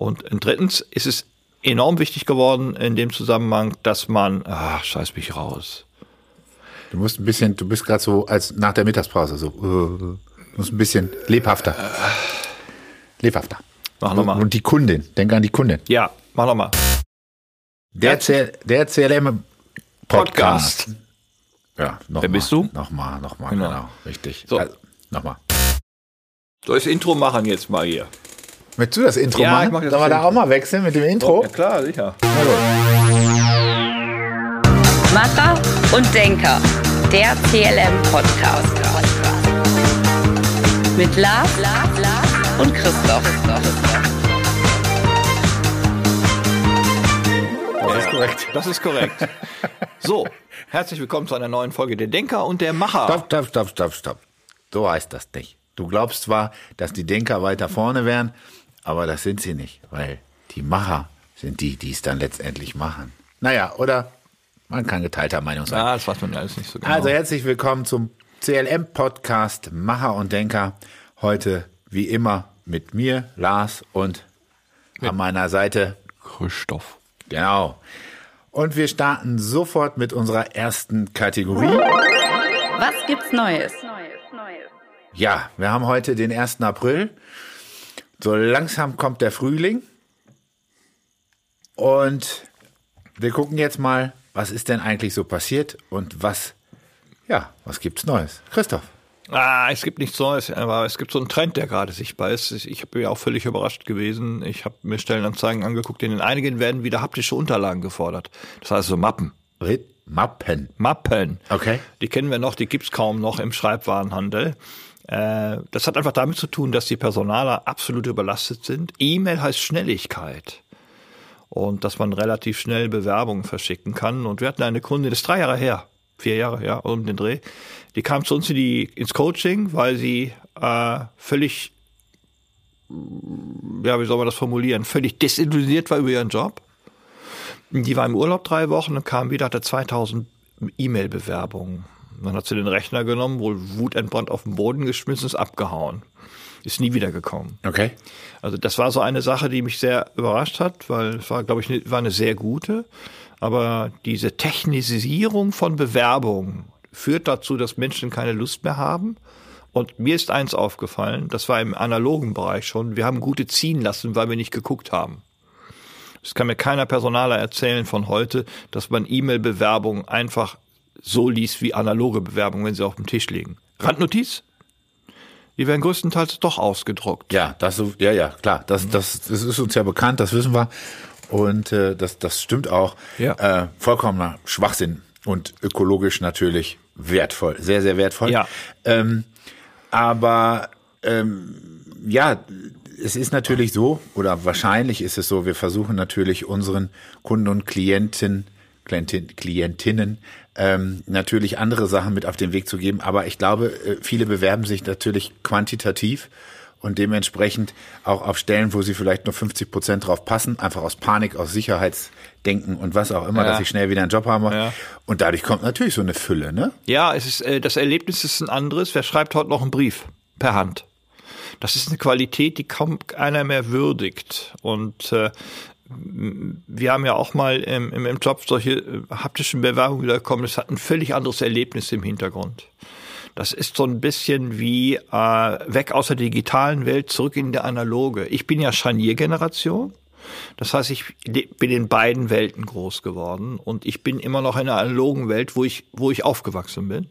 Und drittens ist es enorm wichtig geworden in dem Zusammenhang, dass man, ach, scheiß mich raus. Du musst ein bisschen, du bist gerade so als nach der Mittagspause so, uh, musst ein bisschen lebhafter. Lebhafter. Mach nochmal. Und die Kundin, denk an die Kundin. Ja, mach nochmal. Der, CL, der CLM Podcast. Ja, nochmal. Wer bist du? Nochmal, nochmal, Genau. genau. Richtig. So. Also, nochmal. Soll ich das Intro machen jetzt mal hier? Möchtest du das Intro Ja, ich machen? mach jetzt Sollen wir das da auch mal wechseln mit dem Intro? Ja klar, sicher. Macher und Denker. Der CLM Podcast. Mit Lars, Lars, Lars und Christoph. Das ist korrekt. Das ist korrekt. so, herzlich willkommen zu einer neuen Folge Der Denker und der Macher. Stopp, stopp, stopp, stopp, stopp. So heißt das nicht. Du glaubst zwar, dass die Denker weiter vorne wären, aber das sind sie nicht, weil die Macher sind die, die es dann letztendlich machen. Naja, oder man kann geteilter Meinung sein. Ja, das weiß man alles nicht so genau. Also herzlich willkommen zum CLM-Podcast Macher und Denker. Heute wie immer mit mir, Lars und an meiner Seite, Christoph. genau. Und wir starten sofort mit unserer ersten Kategorie. Was gibt's Neues? Ja, wir haben heute den 1. April. So langsam kommt der Frühling. Und wir gucken jetzt mal, was ist denn eigentlich so passiert und was, ja, was gibt's Neues? Christoph. Ah, es gibt nichts Neues, aber es gibt so einen Trend, der gerade sichtbar ist. Ich bin ja auch völlig überrascht gewesen. Ich habe mir Stellenanzeigen angeguckt, in einigen werden wieder haptische Unterlagen gefordert. Das heißt so Mappen. Rit Mappen. Mappen. Okay. Die kennen wir noch, die gibt's kaum noch im Schreibwarenhandel. Äh, Das hat einfach damit zu tun, dass die Personaler absolut überlastet sind. E-Mail heißt Schnelligkeit. Und dass man relativ schnell Bewerbungen verschicken kann. Und wir hatten eine Kundin, das ist drei Jahre her, vier Jahre, ja, um den Dreh. Die kam zu uns in die, ins Coaching, weil sie äh, völlig, ja, wie soll man das formulieren, völlig desillusioniert war über ihren Job. Die war im Urlaub drei Wochen und kam wieder, hatte 2000 E-Mail-Bewerbungen. Dann hat sie den Rechner genommen, wohl wutentbrannt auf den Boden geschmissen, ist abgehauen. Ist nie wiedergekommen. Okay. Also das war so eine Sache, die mich sehr überrascht hat, weil es war, glaube ich, eine, war eine sehr gute. Aber diese Technisierung von Bewerbungen führt dazu, dass Menschen keine Lust mehr haben. Und mir ist eins aufgefallen, das war im analogen Bereich schon, wir haben gute ziehen lassen, weil wir nicht geguckt haben. Es kann mir keiner Personaler erzählen von heute, dass man E-Mail-Bewerbungen einfach so liest wie analoge Bewerbungen, wenn sie auf dem Tisch liegen. Randnotiz? Die werden größtenteils doch ausgedruckt. Ja, das ja, ja, klar. Das, das, das ist uns ja bekannt, das wissen wir. Und äh, das, das stimmt auch. Ja. Äh, vollkommener Schwachsinn und ökologisch natürlich wertvoll, sehr, sehr wertvoll. Ja. Ähm, aber ähm, ja, es ist natürlich so, oder wahrscheinlich ist es so, wir versuchen natürlich unseren Kunden und Klienten, Klientin, Klientinnen ähm, natürlich andere Sachen mit auf den Weg zu geben. Aber ich glaube, äh, viele bewerben sich natürlich quantitativ und dementsprechend auch auf Stellen, wo sie vielleicht nur 50 Prozent drauf passen, einfach aus Panik, aus Sicherheitsdenken und was auch immer, Ja. dass sie schnell wieder einen Job haben. Ja. Und dadurch kommt natürlich so eine Fülle, ne? Ja, es ist, äh, das Erlebnis ist ein anderes. Wer schreibt heute noch einen Brief per Hand? Das ist eine Qualität, die kaum einer mehr würdigt. Und äh, wir haben ja auch mal im, im, im Job solche äh, haptischen Bewerbungen wiederkommen. Das hat ein völlig anderes Erlebnis im Hintergrund. Das ist so ein bisschen wie äh, weg aus der digitalen Welt, zurück in die analoge. Ich bin ja Scharniergeneration. Das heißt, ich bin in beiden Welten groß geworden und ich bin immer noch in der analogen Welt, wo ich, wo ich aufgewachsen bin.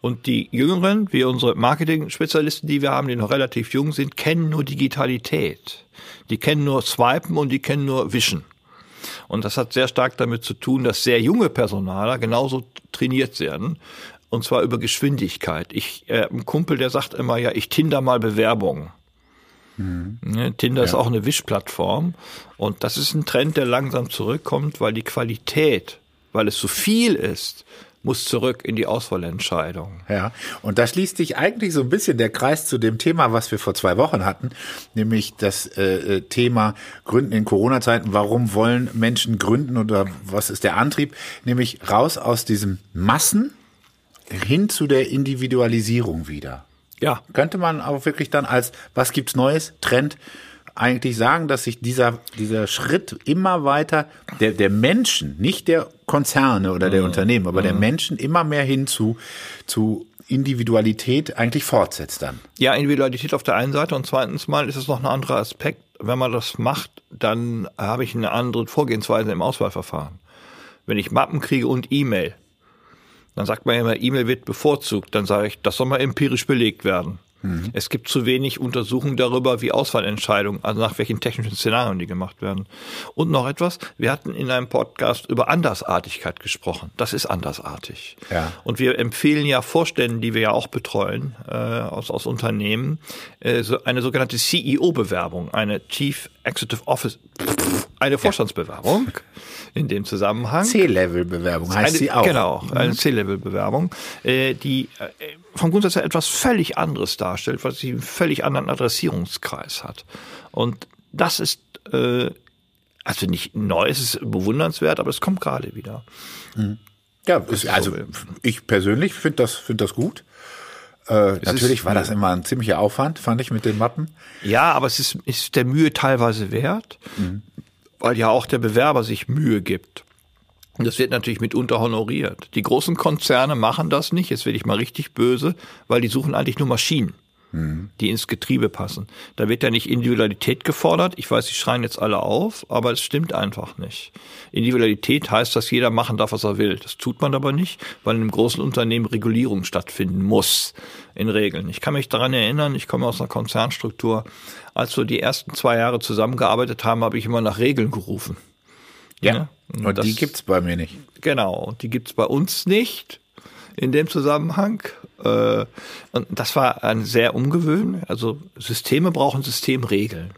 Und die Jüngeren, wie unsere Marketing-Spezialisten, die wir haben, die noch relativ jung sind, kennen nur Digitalität. Die kennen nur Swipen und die kennen nur Wischen. Und das hat sehr stark damit zu tun, dass sehr junge Personaler genauso trainiert werden. Und zwar über Geschwindigkeit. Ich, äh, ein Kumpel, der sagt immer, ja, ich tinder mal Bewerbungen. Ne, Tinder ist auch eine Wischplattform. Und das ist ein Trend, der langsam zurückkommt, weil die Qualität, weil es so viel ist, muss zurück in die Auswahlentscheidung. Ja, und da schließt sich eigentlich so ein bisschen der Kreis zu dem Thema, was wir vor zwei Wochen hatten, nämlich das äh, äh, Thema Gründen in Corona-Zeiten. Warum wollen Menschen gründen oder was ist der Antrieb? Nämlich raus aus diesem Massen hin zu der Individualisierung wieder. Ja, Könnte man auch wirklich dann als was gibt's Neues Trend eigentlich sagen, dass sich dieser, dieser Schritt immer weiter der, der Menschen, nicht der Konzerne oder der Unternehmen, aber der Menschen immer mehr hin zu, zu Individualität eigentlich fortsetzt dann. Ja, Individualität auf der einen Seite und zweitens mal ist es noch ein anderer Aspekt. Wenn man das macht, dann habe ich eine andere Vorgehensweise im Auswahlverfahren. Wenn ich Mappen kriege und E-Mail, dann sagt man immer, E-Mail wird bevorzugt. Dann sage ich, das soll mal empirisch belegt werden. Es gibt zu wenig Untersuchungen darüber, wie Auswahlentscheidungen, also nach welchen technischen Szenarien die gemacht werden. Und noch etwas, wir hatten in einem Podcast über Andersartigkeit gesprochen. Das ist andersartig. Ja. Und wir empfehlen ja Vorständen, die wir ja auch betreuen, äh, aus, aus Unternehmen, äh, so eine sogenannte CEO-Bewerbung, eine Chief Executive Office, eine Vorstandsbewerbung in dem Zusammenhang. C-Level-Bewerbung heißt Eine- sie auch. Genau, eine C-Level-Bewerbung, äh, die äh, vom Grundsatz her etwas völlig anderes darstellt, weil sie einen völlig anderen Adressierungskreis hat. Und das ist äh, also nicht neu, es ist bewundernswert, aber es kommt gerade wieder. Ja, ist, also ich persönlich finde das, finde das gut. Äh, natürlich war das immer ein ziemlicher Aufwand, fand ich mit den Mappen. Ja, aber es ist, ist der Mühe teilweise wert, weil ja auch der Bewerber sich Mühe gibt. Und das wird natürlich mitunter honoriert. Die großen Konzerne machen das nicht, jetzt werde ich mal richtig böse, weil die suchen eigentlich nur Maschinen, die ins Getriebe passen. Da wird ja nicht Individualität gefordert. Ich weiß, die schreien jetzt alle auf, aber es stimmt einfach nicht. Individualität heißt, dass jeder machen darf, was er will. Das tut man aber nicht, weil in einem großen Unternehmen Regulierung stattfinden muss in Regeln. Ich kann mich daran erinnern, ich komme aus einer Konzernstruktur. Als wir die ersten zwei Jahre zusammengearbeitet haben, habe ich immer nach Regeln gerufen. Ja, Und das- die gibt's bei mir nicht. Genau, und die gibt's bei uns nicht in dem Zusammenhang. Äh, Und das war ein sehr ungewöhnlich. Also Systeme brauchen Systemregeln.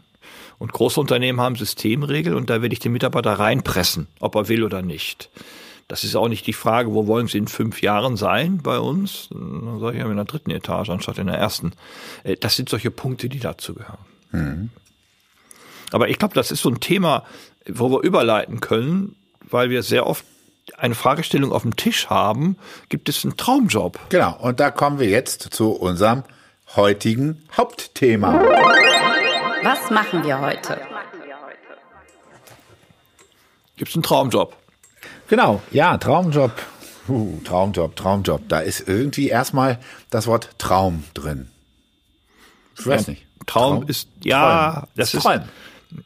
Und große Unternehmen haben Systemregeln und da werde ich den Mitarbeiter reinpressen, ob er will oder nicht. Das ist auch nicht die Frage, wo wollen Sie in fünf Jahren sein bei uns? Dann sage ich ja in der dritten Etage anstatt in der ersten. Äh, Das sind solche Punkte, die dazu gehören. Aber ich glaube, das ist so ein Thema, wo wir überleiten können, weil wir sehr oft eine Fragestellung auf dem Tisch haben, gibt es einen Traumjob? Genau. Und da kommen wir jetzt zu unserem heutigen Hauptthema. Was machen wir heute? Gibt es einen Traumjob? Genau. Ja, Traumjob. Uh, Traumjob, Traumjob. Da ist irgendwie erstmal das Wort Traum drin. Ich weiß nicht. Traum, ist, ja, Träumen. das ist, Träumen.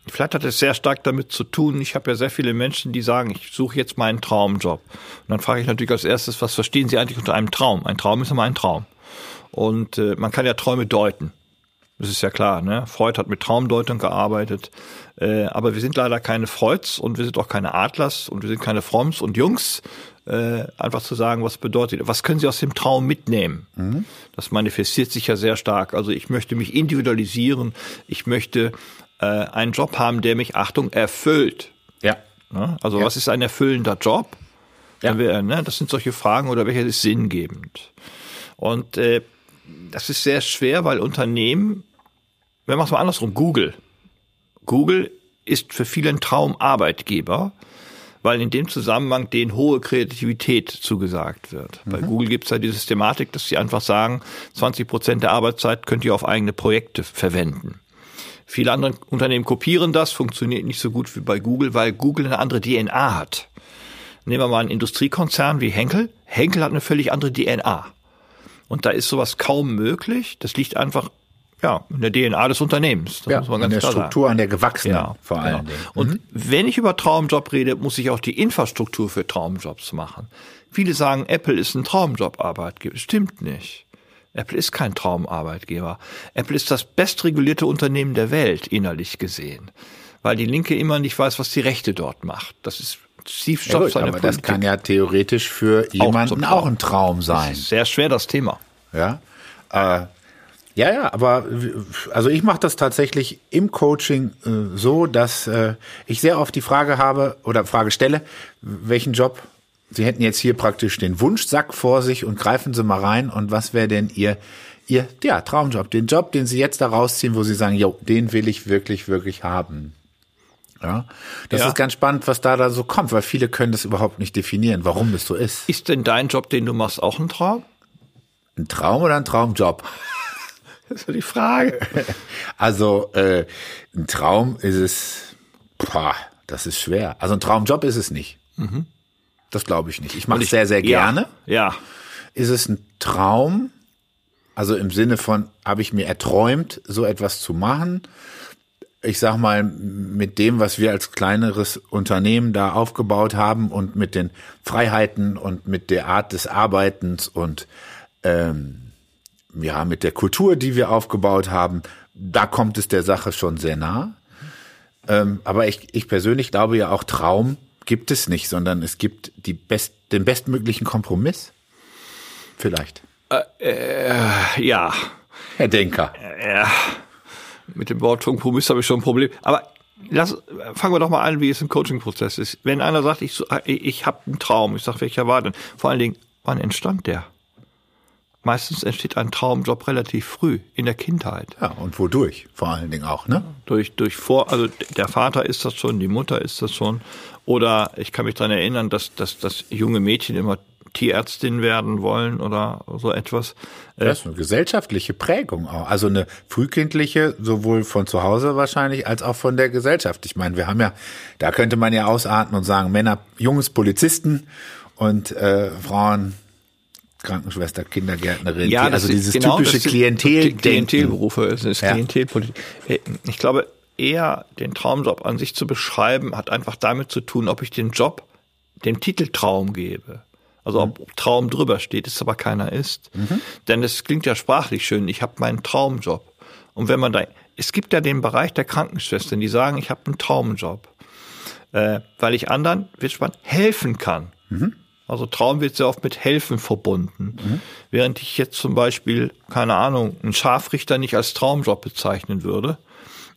Vielleicht hat es sehr stark damit zu tun. Ich habe ja sehr viele Menschen, die sagen, ich suche jetzt meinen Traumjob. Und dann frage ich natürlich als erstes, was verstehen Sie eigentlich unter einem Traum? Ein Traum ist immer ein Traum. Und äh, man kann ja Träume deuten. Das ist ja klar, ne? Freud hat mit Traumdeutung gearbeitet. Äh, aber wir sind leider keine Freuds und wir sind auch keine Adlers und wir sind keine Fromms und Jungs. Äh, einfach zu sagen, was bedeutet, was können Sie aus dem Traum mitnehmen? Das manifestiert sich ja sehr stark. Also ich möchte mich individualisieren. Ich möchte äh, einen Job haben, der mich, Achtung, erfüllt. Ja. Ne? Also Ja. was ist ein erfüllender Job? Dann wär, ne, das sind solche Fragen oder welcher ist sinngebend? Und äh, das ist sehr schwer, weil Unternehmen, wenn man es mal andersrum, Google. Google ist für viele ein Traumarbeitgeber, weil in dem Zusammenhang denen hohe Kreativität zugesagt wird. Bei Google gibt es ja die Systematik, dass sie einfach sagen, 20 Prozent der Arbeitszeit könnt ihr auf eigene Projekte verwenden. Viele andere Unternehmen kopieren das, funktioniert nicht so gut wie bei Google, weil Google eine andere DNA hat. Nehmen wir mal einen Industriekonzern wie Henkel. Henkel hat eine völlig andere DNA. Und da ist sowas kaum möglich. Das liegt einfach ja, in der DNA des Unternehmens. Das Ja, muss man an ganz der klar sagen. Struktur, an der gewachsenen Ja, vor genau. allen Dingen. Und wenn ich über Traumjob rede, muss ich auch die Infrastruktur für Traumjobs machen. Viele sagen, Apple ist ein Traumjob-Arbeitgeber. Stimmt nicht. Apple ist kein Traumarbeitgeber. Apple ist das bestregulierte Unternehmen der Welt, innerlich gesehen. Weil die Linke immer nicht weiß, was die Rechte dort macht. Das ist Steve Ja, Jobs gut, seine aber das kann ja theoretisch für jemanden auch, Traum. ein Traum sein. Sehr schwer, das Thema. Ja, äh, ja, ja, aber also ich mache das tatsächlich im Coaching äh, so, dass äh, ich sehr oft die Frage habe oder Frage stelle, welchen Job Sie hätten jetzt hier praktisch den Wunschsack vor sich und greifen Sie mal rein und was wäre denn Ihr Ihr ja, Traumjob, den Job, den Sie jetzt da rausziehen, wo Sie sagen, jo, den will ich wirklich, wirklich haben. Ja, das Ja. ist ganz spannend, was da da so kommt, weil viele können das überhaupt nicht definieren, warum es so ist. Ist denn dein Job, den du machst, auch ein Traum? Ein Traum oder ein Traumjob? Das ist die Frage. Also äh, ein Traum ist es, boah, das ist schwer. Also ein Traumjob ist es nicht. Das glaube ich nicht. Ich mache es sehr, sehr gerne. Ja. Ist es ein Traum? Also im Sinne von, habe ich mir erträumt, so etwas zu machen? Ich sag mal, mit dem, was wir als kleineres Unternehmen da aufgebaut haben und mit den Freiheiten und mit der Art des Arbeitens und ähm, ja, mit der Kultur, die wir aufgebaut haben, da kommt es der Sache schon sehr nah. Ähm, aber ich, ich persönlich glaube ja auch Traum gibt es nicht, sondern es gibt die best, den bestmöglichen Kompromiss. Vielleicht. Ja. Herr Denker. Ja. Mit dem Wort Kompromiss habe ich schon ein Problem. Aber lass, fangen wir doch mal an, wie es im Coaching-Prozess ist. Wenn einer sagt, ich, ich habe einen Traum, ich sage, welcher war denn? Vor allen Dingen, wann entstand der? Meistens entsteht ein Traumjob relativ früh, in der Kindheit. Ja, und wodurch? Vor allen Dingen auch, ne? Durch, durch vor, also der Vater ist das schon, die Mutter ist das schon. Oder ich kann mich daran erinnern, dass, dass, dass junge Mädchen immer Tierärztin werden wollen oder so etwas. Äh, Das ist eine gesellschaftliche Prägung auch. Also eine frühkindliche, sowohl von zu Hause wahrscheinlich, als auch von der Gesellschaft. Ich meine, wir haben ja, da könnte man ja ausatmen und sagen, Männer, Jungs Polizisten und äh, Frauen Krankenschwester, Kindergärtnerin, Ja, also dieses genau, typische Klientel. Klientelberufe, es ist. Klientelpolitik. Äh, Ich glaube, eher den Traumjob an sich zu beschreiben, hat einfach damit zu tun, ob ich den Job dem Titel Traum gebe. Also ob Traum drüber steht, es aber keiner ist. Denn es klingt ja sprachlich schön, ich habe meinen Traumjob. Und wenn man da, es gibt ja den Bereich der Krankenschwestern, die sagen, ich habe einen Traumjob. Äh, weil ich anderen, wird spannend, helfen kann. Also Traum wird sehr oft mit Helfen verbunden. Während ich jetzt zum Beispiel, keine Ahnung, einen Scharfrichter nicht als Traumjob bezeichnen würde.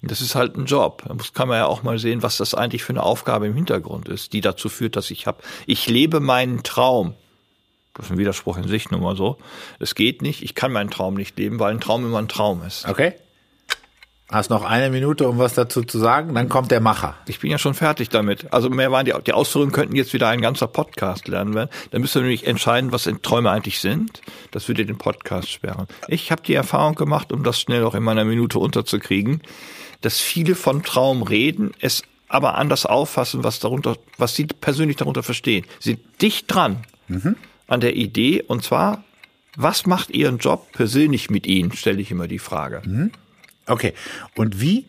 Das ist halt ein Job. Da muss, kann man ja auch mal sehen, was das eigentlich für eine Aufgabe im Hintergrund ist, die dazu führt, dass ich habe, ich lebe meinen Traum. Das ist ein Widerspruch in sich nun mal so. Es geht nicht, ich kann meinen Traum nicht leben, weil ein Traum immer ein Traum ist. Okay. Hast noch eine Minute, um was dazu zu sagen? Dann kommt der Macher. Ich bin ja schon fertig damit. Also mehr waren die, die Ausführungen könnten jetzt wieder ein ganzer Podcast lernen werden. Dann müsst ihr nämlich entscheiden, was Träume eigentlich sind. Das würde den Podcast sperren. Ich habe die Erfahrung gemacht, um das schnell auch in meiner Minute unterzukriegen, dass viele von Traum reden, es aber anders auffassen, was darunter, was sie persönlich darunter verstehen. Sie sind dicht dran an der Idee und zwar, was macht Ihren Job persönlich mit Ihnen, stelle ich immer die Frage. Okay. Und wie?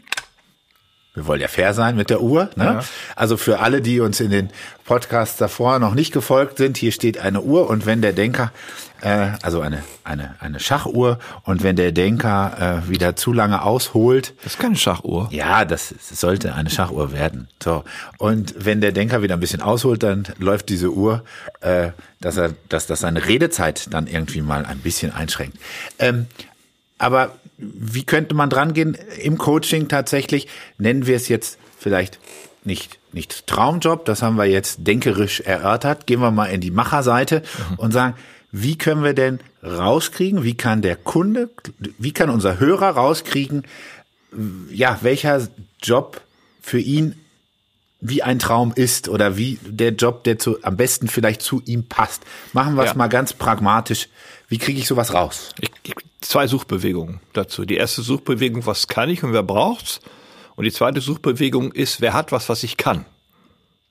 Wir wollen ja fair sein mit der Uhr. Ne? Ja. Also für alle, die uns in den Podcasts davor noch nicht gefolgt sind, hier steht eine Uhr und wenn der Denker, äh, also eine, eine, eine Schachuhr und wenn der Denker äh, wieder zu lange ausholt, Das ist keine Schachuhr. ja, das sollte eine Schachuhr werden. So. Und wenn der Denker wieder ein bisschen ausholt, dann läuft diese Uhr, äh, dass er, dass das seine Redezeit dann irgendwie mal ein bisschen einschränkt. Ähm, aber wie könnte man dran gehen im Coaching tatsächlich? Nennen wir es jetzt vielleicht nicht, nicht Traumjob, das haben wir jetzt denkerisch erörtert. Gehen wir mal in die Macherseite und sagen, wie können wir denn rauskriegen, wie kann der Kunde, wie kann unser Hörer rauskriegen, ja, welcher Job für ihn wie ein Traum ist oder wie der Job, der zu, am besten vielleicht zu ihm passt. Machen wir es Ja. mal ganz pragmatisch. Wie kriege ich sowas raus? Ich, ich, zwei Suchbewegungen dazu. Die erste Suchbewegung, was kann ich und wer braucht's? Und die zweite Suchbewegung ist, wer hat was, was ich kann?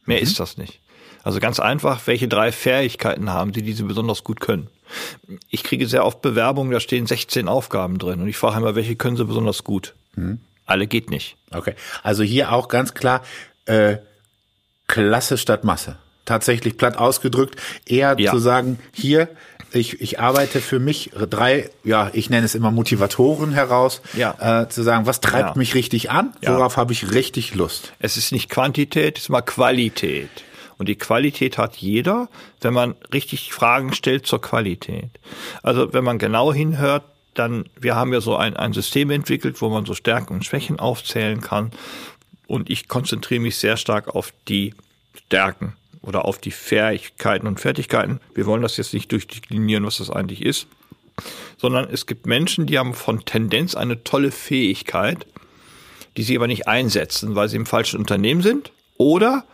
Mehr ist das nicht. Also ganz einfach, welche drei Fähigkeiten haben Sie, die Sie besonders gut können? Ich kriege sehr oft Bewerbungen, da stehen 16 Aufgaben drin und ich frage immer, welche können Sie besonders gut? Alle geht nicht. Okay. Also hier auch ganz klar, äh, Klasse statt Masse. Tatsächlich platt ausgedrückt, eher Ja. zu sagen, hier, ich, ich arbeite für mich drei, ja, ich nenne es immer Motivatoren heraus, Ja. äh, zu sagen, was treibt Ja. mich richtig an, Ja. worauf habe ich richtig Lust. Es ist nicht Quantität, es ist mal Qualität. Und die Qualität hat jeder, wenn man richtig Fragen stellt zur Qualität. Also wenn man genau hinhört, dann, wir haben ja so ein, ein System entwickelt, wo man so Stärken und Schwächen aufzählen kann. Und ich konzentriere mich sehr stark auf die Stärken oder auf die Fähigkeiten und Fertigkeiten. Wir wollen das jetzt nicht durchdeklinieren, was das eigentlich ist, sondern es gibt Menschen, die haben von Tendenz eine tolle Fähigkeit, die sie aber nicht einsetzen, weil sie im falschen Unternehmen sind oder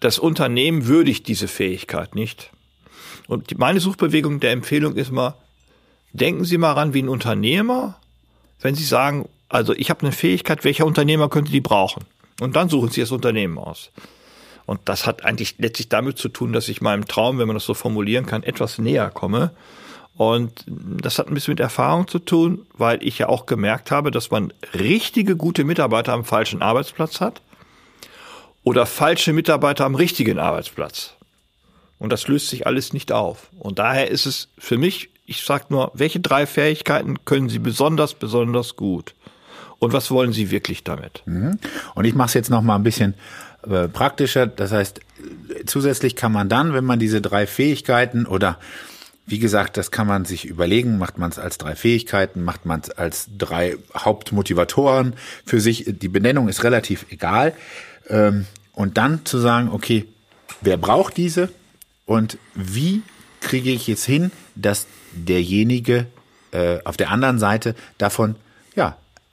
das Unternehmen würdigt diese Fähigkeit nicht. Und meine Suchbewegung der Empfehlung ist mal, denken Sie mal ran wie ein Unternehmer wenn Sie sagen, also ich habe eine Fähigkeit, welcher Unternehmer könnte die brauchen? Und dann suchen Sie das Unternehmen aus. Und das hat eigentlich letztlich damit zu tun, dass ich meinem Traum, wenn man das so formulieren kann, etwas näher komme. Und das hat ein bisschen mit Erfahrung zu tun, weil ich ja auch gemerkt habe, dass man richtige, gute Mitarbeiter am falschen Arbeitsplatz hat oder falsche Mitarbeiter am richtigen Arbeitsplatz. Und das löst sich alles nicht auf. Und daher ist es für mich, ich sage nur, welche drei Fähigkeiten können Sie besonders, besonders gut? Und was wollen Sie wirklich damit? Mhm. Und ich mache es jetzt noch mal ein bisschen äh, praktischer. Das heißt, zusätzlich kann man dann, wenn man diese drei Fähigkeiten oder wie gesagt, das kann man sich überlegen, macht man es als drei Fähigkeiten, macht man es als drei Hauptmotivatoren für sich. Die Benennung ist relativ egal. Ähm, und dann zu sagen, okay, wer braucht diese und wie kriege ich jetzt hin, dass derjenige äh, auf der anderen Seite davon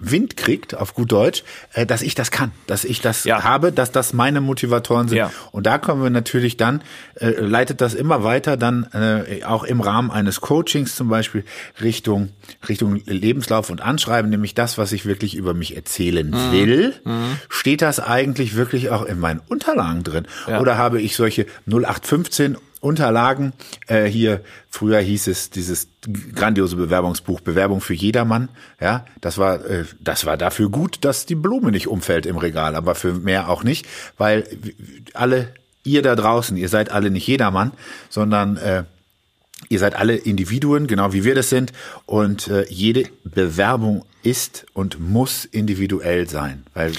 Wind kriegt, auf gut Deutsch, äh, dass ich das kann, dass ich das ja. habe, dass das meine Motivatoren sind. Ja. Und da kommen wir natürlich dann, äh, leitet das immer weiter dann äh, auch im Rahmen eines Coachings zum Beispiel Richtung, Richtung Lebenslauf und Anschreiben, nämlich das, was ich wirklich über mich erzählen mhm. will. Mhm. Steht das eigentlich wirklich auch in meinen Unterlagen drin? Ja. Oder habe ich solche 0815 Unterlagen. Äh, hier, früher hieß es dieses grandiose Bewerbungsbuch Bewerbung für jedermann. Ja, das war, äh, das war dafür gut, dass die Blume nicht umfällt im Regal, aber für mehr auch nicht, weil alle, ihr da draußen, ihr seid alle nicht jedermann, sondern äh, Ihr seid alle Individuen, genau wie wir das sind. Und äh, jede Bewerbung ist und muss individuell sein. Weil,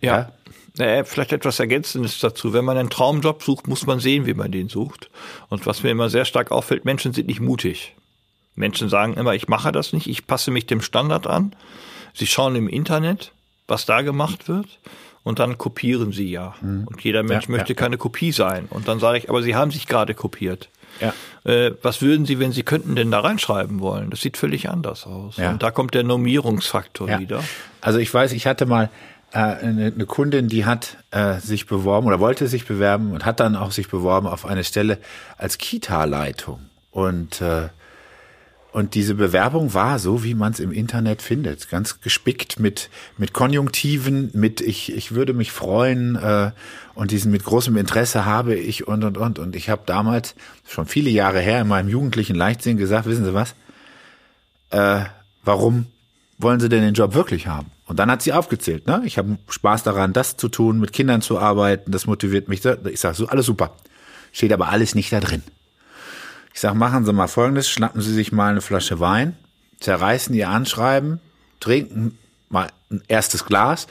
ja. ja naja, vielleicht etwas Ergänzendes dazu. Wenn man einen Traumjob sucht, muss man sehen, wie man den sucht. Und was mir immer sehr stark auffällt, Menschen sind nicht mutig. Menschen sagen immer, ich mache das nicht, ich passe mich dem Standard an. Sie schauen im Internet, was da gemacht wird, und dann kopieren sie ja. Mhm. Und jeder Mensch ja, möchte ja, keine ja. Kopie sein. Und dann sage ich, aber Sie haben sich gerade kopiert. Äh, was würden Sie, wenn Sie könnten, denn da reinschreiben wollen? Das sieht völlig anders aus. Und da kommt der Normierungsfaktor wieder. Also ich weiß, ich hatte mal äh, eine, eine Kundin, die hat äh, sich beworben oder wollte sich bewerben und hat dann auch sich beworben auf eine Stelle als Kita-Leitung. Und äh, und diese Bewerbung war so, wie man es im Internet findet, ganz gespickt mit mit Konjunktiven, mit ich ich würde mich freuen äh, und diesen mit großem Interesse habe ich und und und und ich habe damals schon viele Jahre her in meinem jugendlichen Leichtsinn gesagt, wissen Sie was? Äh, warum wollen Sie denn den Job wirklich haben? Und dann hat sie aufgezählt, ne? Ich habe Spaß daran, das zu tun, mit Kindern zu arbeiten, das motiviert mich. Ich sage so, alles super. Steht aber alles nicht da drin. Ich sage, machen Sie mal Folgendes, schnappen Sie sich mal eine Flasche Wein, zerreißen Ihr Anschreiben, trinken mal ein erstes Glas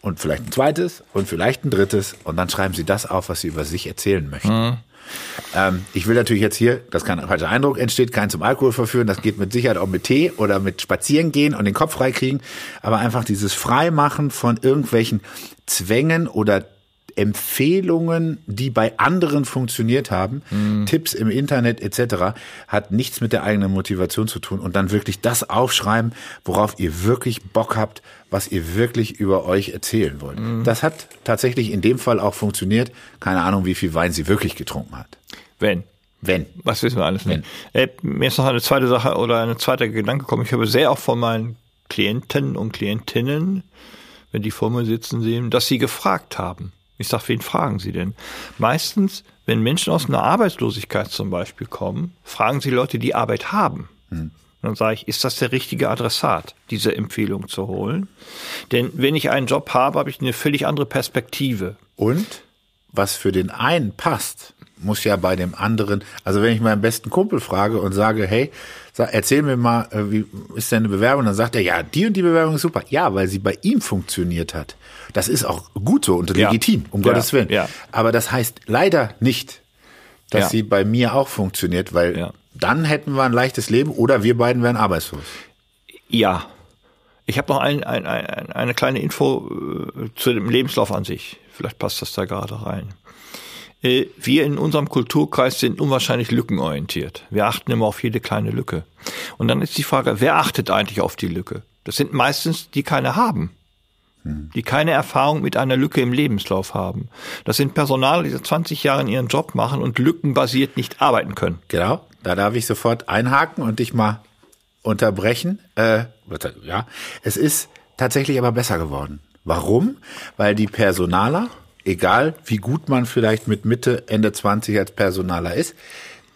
und vielleicht ein zweites und vielleicht ein drittes und dann schreiben Sie das auf, was Sie über sich erzählen möchten. Mhm. Ähm, ich will natürlich jetzt hier, dass kein falscher Eindruck entsteht, keinen zum Alkohol verführen. Das geht mit Sicherheit auch mit Tee oder mit Spazieren gehen und den Kopf freikriegen. Aber einfach dieses Freimachen von irgendwelchen Zwängen oder Empfehlungen, die bei anderen funktioniert haben, mhm. Tipps im Internet etc., hat nichts mit der eigenen Motivation zu tun. Und dann wirklich das aufschreiben, worauf ihr wirklich Bock habt, was ihr wirklich über euch erzählen wollt. Mhm. Das hat tatsächlich in dem Fall auch funktioniert. Keine Ahnung, wie viel Wein sie wirklich getrunken hat. Wenn. Wenn. Was wissen wir alles nicht. Äh, mir ist noch eine zweite Sache oder ein zweiter Gedanke gekommen. Ich habe sehr auch von meinen Klienten und Klientinnen, wenn die vor mir sitzen sehen, dass sie gefragt haben. Ich sage, wen fragen Sie denn? Meistens, wenn Menschen aus einer Arbeitslosigkeit zum Beispiel kommen, fragen sie Leute, die Arbeit haben. Hm. Und dann sage ich, ist das der richtige Adressat, diese Empfehlung zu holen? Denn wenn ich einen Job habe, habe ich eine völlig andere Perspektive. Und was für den einen passt, muss ja bei dem anderen, also wenn ich meinen besten Kumpel frage und sage, hey, sag, erzähl mir mal, äh, wie ist deine Bewerbung? Dann sagt er, ja, die und die Bewerbung ist super. Ja, weil sie bei ihm funktioniert hat. Das ist auch gut so und legitim, um ja, Gottes Willen. Ja. Aber das heißt leider nicht, dass ja. sie bei mir auch funktioniert, weil ja. dann hätten wir ein leichtes Leben oder wir beiden wären arbeitslos. Ja. Ich habe noch ein, ein, ein, eine kleine Info äh, zu dem Lebenslauf an sich. Vielleicht passt das da gerade rein. Äh, wir in unserem Kulturkreis sind unwahrscheinlich lückenorientiert. Wir achten immer auf jede kleine Lücke. Und dann ist die Frage, wer achtet eigentlich auf die Lücke? Das sind meistens die keine haben die keine Erfahrung mit einer Lücke im Lebenslauf haben. Das sind Personal, die seit 20 Jahren ihren Job machen und lückenbasiert nicht arbeiten können. Genau, da darf ich sofort einhaken und dich mal unterbrechen. Äh, ja, es ist tatsächlich aber besser geworden. Warum? Weil die Personaler, egal wie gut man vielleicht mit Mitte, Ende 20 als Personaler ist,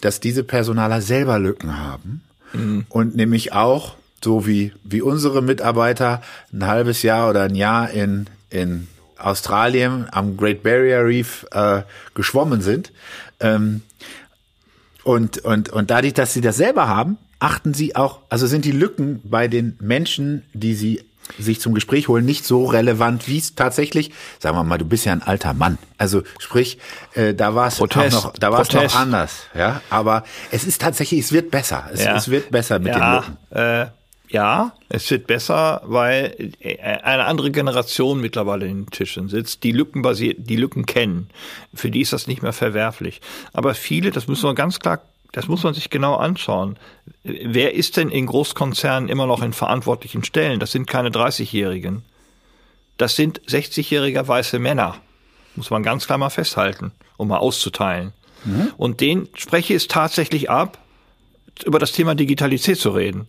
dass diese Personaler selber Lücken haben mhm. und nämlich auch so wie, wie unsere Mitarbeiter ein halbes Jahr oder ein Jahr in, in Australien am Great Barrier Reef äh, geschwommen sind. Ähm, und, und, und dadurch, dass sie das selber haben, achten sie auch, also sind die Lücken bei den Menschen, die sie sich zum Gespräch holen, nicht so relevant, wie es tatsächlich, sagen wir mal, du bist ja ein alter Mann. Also sprich, äh, da war es noch, da war es noch anders, ja. Aber es ist tatsächlich, es wird besser. Es, ja. es wird besser mit ja, den Lücken. Äh, ja, es wird besser, weil äh, eine andere Generation mittlerweile in den Tischen sitzt, die Lücken basiert, die Lücken kennen. Für die ist das nicht mehr verwerflich. Aber viele, das müssen wir ganz klar das muss man sich genau anschauen. Wer ist denn in Großkonzernen immer noch in verantwortlichen Stellen? Das sind keine 30-Jährigen. Das sind 60-jährige weiße Männer. Muss man ganz klar mal festhalten, um mal auszuteilen. Mhm. Und den spreche ich tatsächlich ab, über das Thema Digitalität zu reden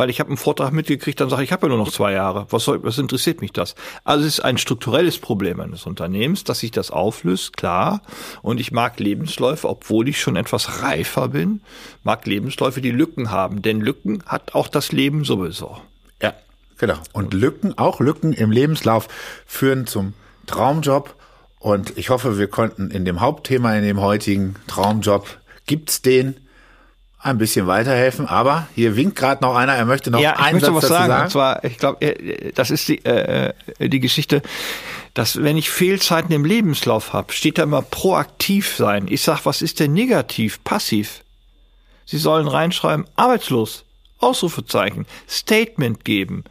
weil ich habe einen Vortrag mitgekriegt, dann sage ich, ich habe ja nur noch zwei Jahre. Was, soll, was interessiert mich das? Also es ist ein strukturelles Problem eines Unternehmens, dass sich das auflöst, klar. Und ich mag Lebensläufe, obwohl ich schon etwas reifer bin, mag Lebensläufe, die Lücken haben. Denn Lücken hat auch das Leben sowieso. Ja, genau. Und Lücken, auch Lücken im Lebenslauf führen zum Traumjob. Und ich hoffe, wir konnten in dem Hauptthema, in dem heutigen Traumjob, gibt's den, ein bisschen weiterhelfen, aber hier winkt gerade noch einer, er möchte noch ja, einen ich möchte was sagen. sagen. Und zwar, ich glaube, äh, das ist die, äh, äh, die Geschichte, dass wenn ich Fehlzeiten im Lebenslauf habe, steht da immer proaktiv sein. Ich sag, was ist denn negativ, passiv? Sie sollen reinschreiben, arbeitslos, Ausrufezeichen, Statement geben.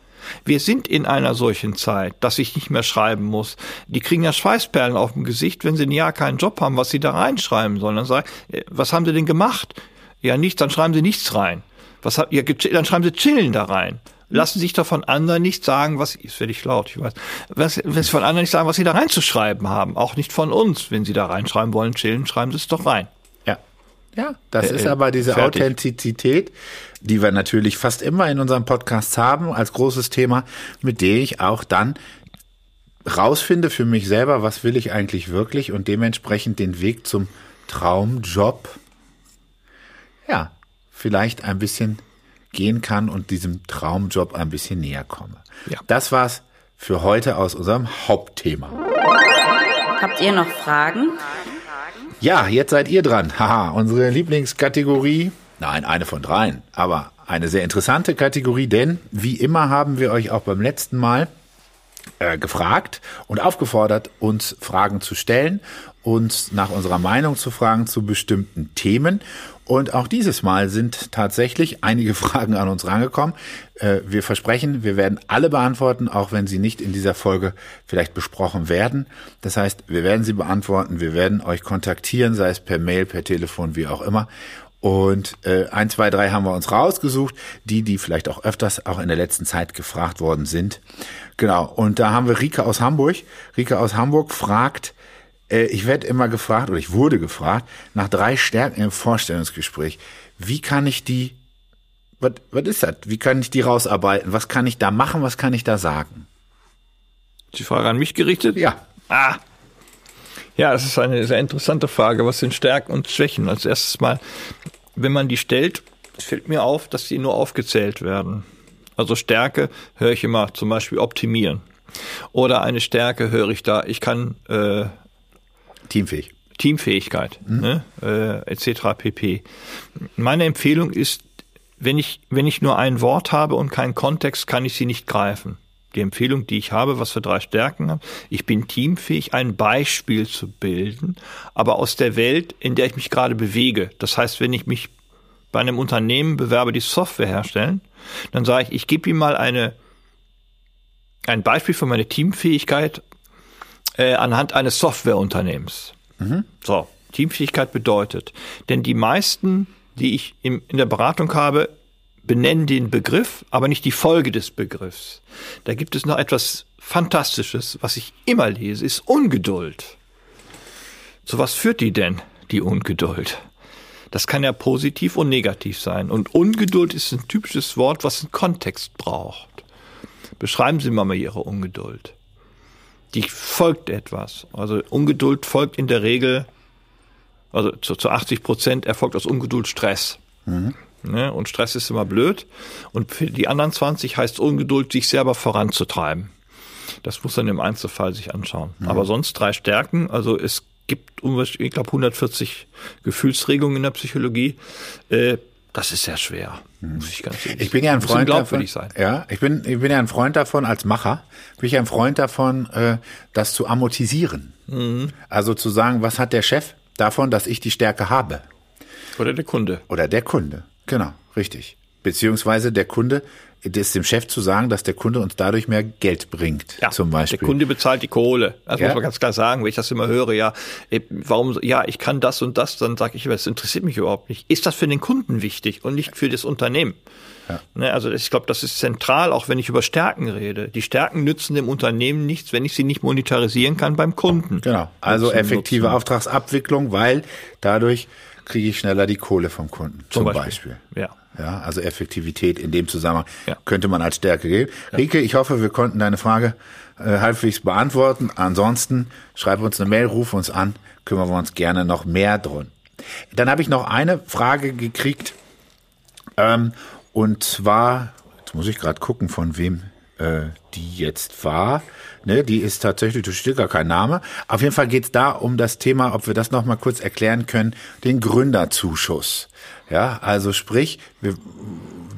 Wir sind in einer solchen Zeit, dass ich nicht mehr schreiben muss. Die kriegen ja Schweißperlen auf dem Gesicht, wenn sie ein Jahr keinen Job haben, was sie da reinschreiben sollen. Dann sagen, äh, was haben sie denn gemacht? Ja, nichts, dann schreiben Sie nichts rein. Was habt ihr dann schreiben Sie chillen da rein. Lassen sich doch von anderen nicht sagen, was, ist werde ich laut, ich weiß, was, was von anderen nicht sagen, was sie da reinzuschreiben haben. Auch nicht von uns. Wenn sie da reinschreiben wollen, chillen, schreiben sie es doch rein. Ja. Ja, das äh, ist aber diese fertig. Authentizität, die wir natürlich fast immer in unserem Podcast haben, als großes Thema, mit der ich auch dann rausfinde für mich selber, was will ich eigentlich wirklich und dementsprechend den Weg zum Traumjob ja, vielleicht ein bisschen gehen kann und diesem Traumjob ein bisschen näher komme. Ja. Das war's für heute aus unserem Hauptthema. Habt ihr noch Fragen? Ja, jetzt seid ihr dran. Haha, unsere Lieblingskategorie. Nein, eine von dreien, aber eine sehr interessante Kategorie, denn wie immer haben wir euch auch beim letzten Mal äh, gefragt und aufgefordert, uns Fragen zu stellen, uns nach unserer Meinung zu fragen zu bestimmten Themen. Und auch dieses Mal sind tatsächlich einige Fragen an uns rangekommen. Äh, wir versprechen, wir werden alle beantworten, auch wenn sie nicht in dieser Folge vielleicht besprochen werden. Das heißt, wir werden sie beantworten, wir werden euch kontaktieren, sei es per Mail, per Telefon, wie auch immer. Und äh, ein, zwei, drei haben wir uns rausgesucht, die, die vielleicht auch öfters auch in der letzten Zeit gefragt worden sind. Genau. Und da haben wir Rike aus Hamburg. Rike aus Hamburg fragt, ich werde immer gefragt, oder ich wurde gefragt, nach drei Stärken im Vorstellungsgespräch. Wie kann ich die, was, was ist das? Wie kann ich die rausarbeiten? Was kann ich da machen? Was kann ich da sagen? die Frage an mich gerichtet? Ja. Ah. Ja, das ist eine sehr interessante Frage. Was sind Stärken und Schwächen? Als erstes mal, wenn man die stellt, fällt mir auf, dass die nur aufgezählt werden. Also Stärke höre ich immer zum Beispiel optimieren. Oder eine Stärke höre ich da, ich kann äh, Teamfähig. Teamfähigkeit, mhm. ne, äh, etc. pp. Meine Empfehlung ist, wenn ich, wenn ich nur ein Wort habe und keinen Kontext, kann ich sie nicht greifen. Die Empfehlung, die ich habe, was für drei Stärken habe, ich bin teamfähig, ein Beispiel zu bilden, aber aus der Welt, in der ich mich gerade bewege. Das heißt, wenn ich mich bei einem Unternehmen bewerbe, die Software herstellen, dann sage ich, ich gebe ihm mal eine, ein Beispiel für meine Teamfähigkeit äh, anhand eines Softwareunternehmens. Mhm. So, Teamfähigkeit bedeutet, denn die meisten, die ich im, in der Beratung habe, benennen den Begriff, aber nicht die Folge des Begriffs. Da gibt es noch etwas Fantastisches, was ich immer lese, ist Ungeduld. So was führt die denn, die Ungeduld? Das kann ja positiv und negativ sein. Und Ungeduld ist ein typisches Wort, was einen Kontext braucht. Beschreiben Sie mal Ihre Ungeduld. Die folgt etwas. Also Ungeduld folgt in der Regel, also zu, zu 80 Prozent erfolgt aus Ungeduld Stress. Mhm. Ne? Und Stress ist immer blöd. Und für die anderen 20 heißt Ungeduld, sich selber voranzutreiben. Das muss man im Einzelfall sich anschauen. Mhm. Aber sonst drei Stärken. Also es gibt, ich glaube, 140 Gefühlsregungen in der Psychologie. Äh, das ist sehr schwer, muss ich ganz ehrlich Ich bin ja ein Freund davon. Sein. Ja, ich bin, ich bin ja ein Freund davon, als Macher, bin ich ja ein Freund davon, äh, das zu amortisieren. Mhm. Also zu sagen, was hat der Chef davon, dass ich die Stärke habe? Oder der Kunde. Oder der Kunde. Genau, richtig. Beziehungsweise der Kunde, das dem Chef zu sagen, dass der Kunde uns dadurch mehr Geld bringt, ja, zum Beispiel. Der Kunde bezahlt die Kohle. Das ja? muss man ganz klar sagen, wenn ich das immer höre, ja, äh, warum, ja, ich kann das und das, dann sage ich, das interessiert mich überhaupt nicht. Ist das für den Kunden wichtig und nicht für das Unternehmen? Ja. Ne, also ich glaube, das ist zentral, auch wenn ich über Stärken rede. Die Stärken nützen dem Unternehmen nichts, wenn ich sie nicht monetarisieren kann beim Kunden. Genau. Also nutzen, effektive nutzen. Auftragsabwicklung, weil dadurch kriege ich schneller die Kohle vom Kunden. Zum, zum Beispiel. Beispiel. Ja. Ja, also Effektivität in dem Zusammenhang ja. könnte man als Stärke geben. Ja. Rike, ich hoffe, wir konnten deine Frage äh, halbwegs beantworten. Ansonsten schreib uns eine Mail, ruf uns an, kümmern wir uns gerne noch mehr drum. Dann habe ich noch eine Frage gekriegt. Ähm, und zwar, jetzt muss ich gerade gucken, von wem äh, die jetzt war. Ne, die ist tatsächlich, da steht gar kein Name. Auf jeden Fall geht es da um das Thema, ob wir das noch mal kurz erklären können, den Gründerzuschuss. Ja, also sprich, wir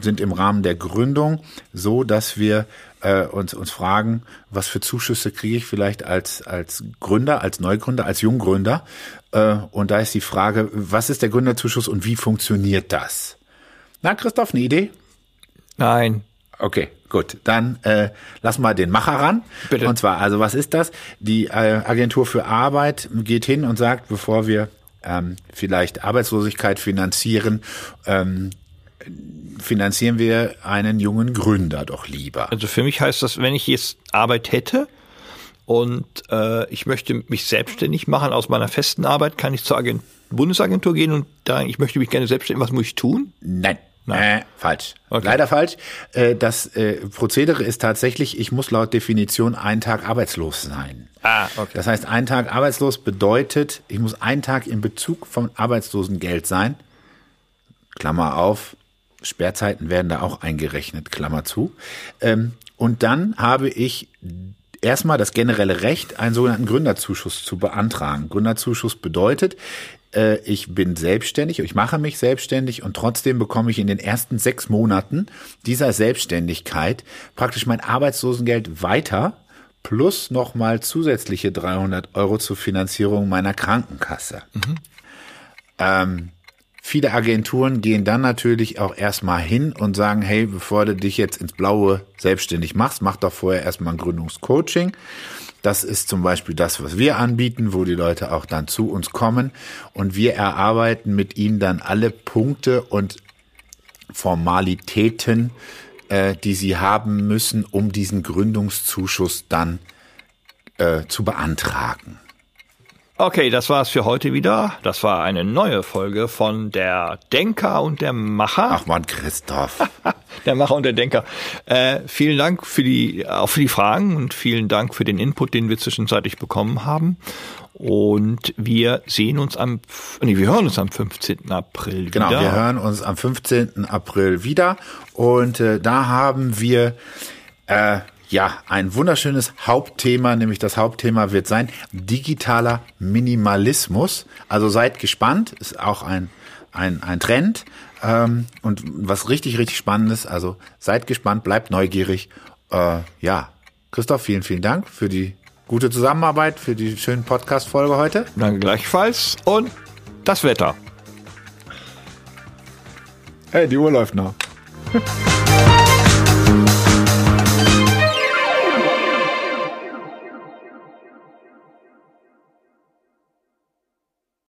sind im Rahmen der Gründung so, dass wir äh, uns, uns fragen, was für Zuschüsse kriege ich vielleicht als, als Gründer, als Neugründer, als Junggründer. Äh, und da ist die Frage, was ist der Gründerzuschuss und wie funktioniert das? Na, Christoph, eine Idee? Nein. Okay, gut. Dann äh, lass mal den Macher ran. Bitte. Und zwar, also was ist das? Die äh, Agentur für Arbeit geht hin und sagt, bevor wir ähm, vielleicht Arbeitslosigkeit finanzieren, ähm, finanzieren wir einen jungen Gründer doch lieber. Also für mich heißt das, wenn ich jetzt Arbeit hätte und äh, ich möchte mich selbstständig machen aus meiner festen Arbeit, kann ich zur Agent Bundesagentur gehen und sagen, ich möchte mich gerne selbstständig, was muss ich tun? Nein. Nein. Äh, falsch. Okay. Leider falsch. Äh, das äh, Prozedere ist tatsächlich, ich muss laut Definition einen Tag arbeitslos sein. Ah, okay. Das heißt, ein Tag arbeitslos bedeutet, ich muss einen Tag in Bezug vom Arbeitslosengeld sein. Klammer auf, Sperrzeiten werden da auch eingerechnet, Klammer zu. Ähm, und dann habe ich erstmal das generelle Recht, einen sogenannten Gründerzuschuss zu beantragen. Gründerzuschuss bedeutet, äh, ich bin selbstständig, ich mache mich selbstständig und trotzdem bekomme ich in den ersten sechs Monaten dieser Selbstständigkeit praktisch mein Arbeitslosengeld weiter plus nochmal zusätzliche 300 Euro zur Finanzierung meiner Krankenkasse. Mhm. Ähm, viele Agenturen gehen dann natürlich auch erstmal hin und sagen, hey, bevor du dich jetzt ins Blaue selbstständig machst, mach doch vorher erstmal ein Gründungscoaching. Das ist zum Beispiel das, was wir anbieten, wo die Leute auch dann zu uns kommen und wir erarbeiten mit ihnen dann alle Punkte und Formalitäten, äh, die sie haben müssen, um diesen Gründungszuschuss dann äh, zu beantragen. Okay, das war's für heute wieder. Das war eine neue Folge von der Denker und der Macher. Ach man, Christoph. der Macher und der Denker. Äh, vielen Dank für die, auch für die Fragen und vielen Dank für den Input, den wir zwischenzeitlich bekommen haben. Und wir sehen uns am, nee, wir hören uns am 15. April genau, wieder. Genau, wir hören uns am 15. April wieder. Und äh, da haben wir äh, ja, ein wunderschönes Hauptthema, nämlich das Hauptthema wird sein digitaler Minimalismus. Also seid gespannt, ist auch ein, ein, ein Trend ähm, und was richtig, richtig spannendes. Also seid gespannt, bleibt neugierig. Äh, ja, Christoph, vielen, vielen Dank für die gute Zusammenarbeit, für die schönen Podcast-Folge heute. Danke gleichfalls und das Wetter. Hey, die Uhr läuft noch.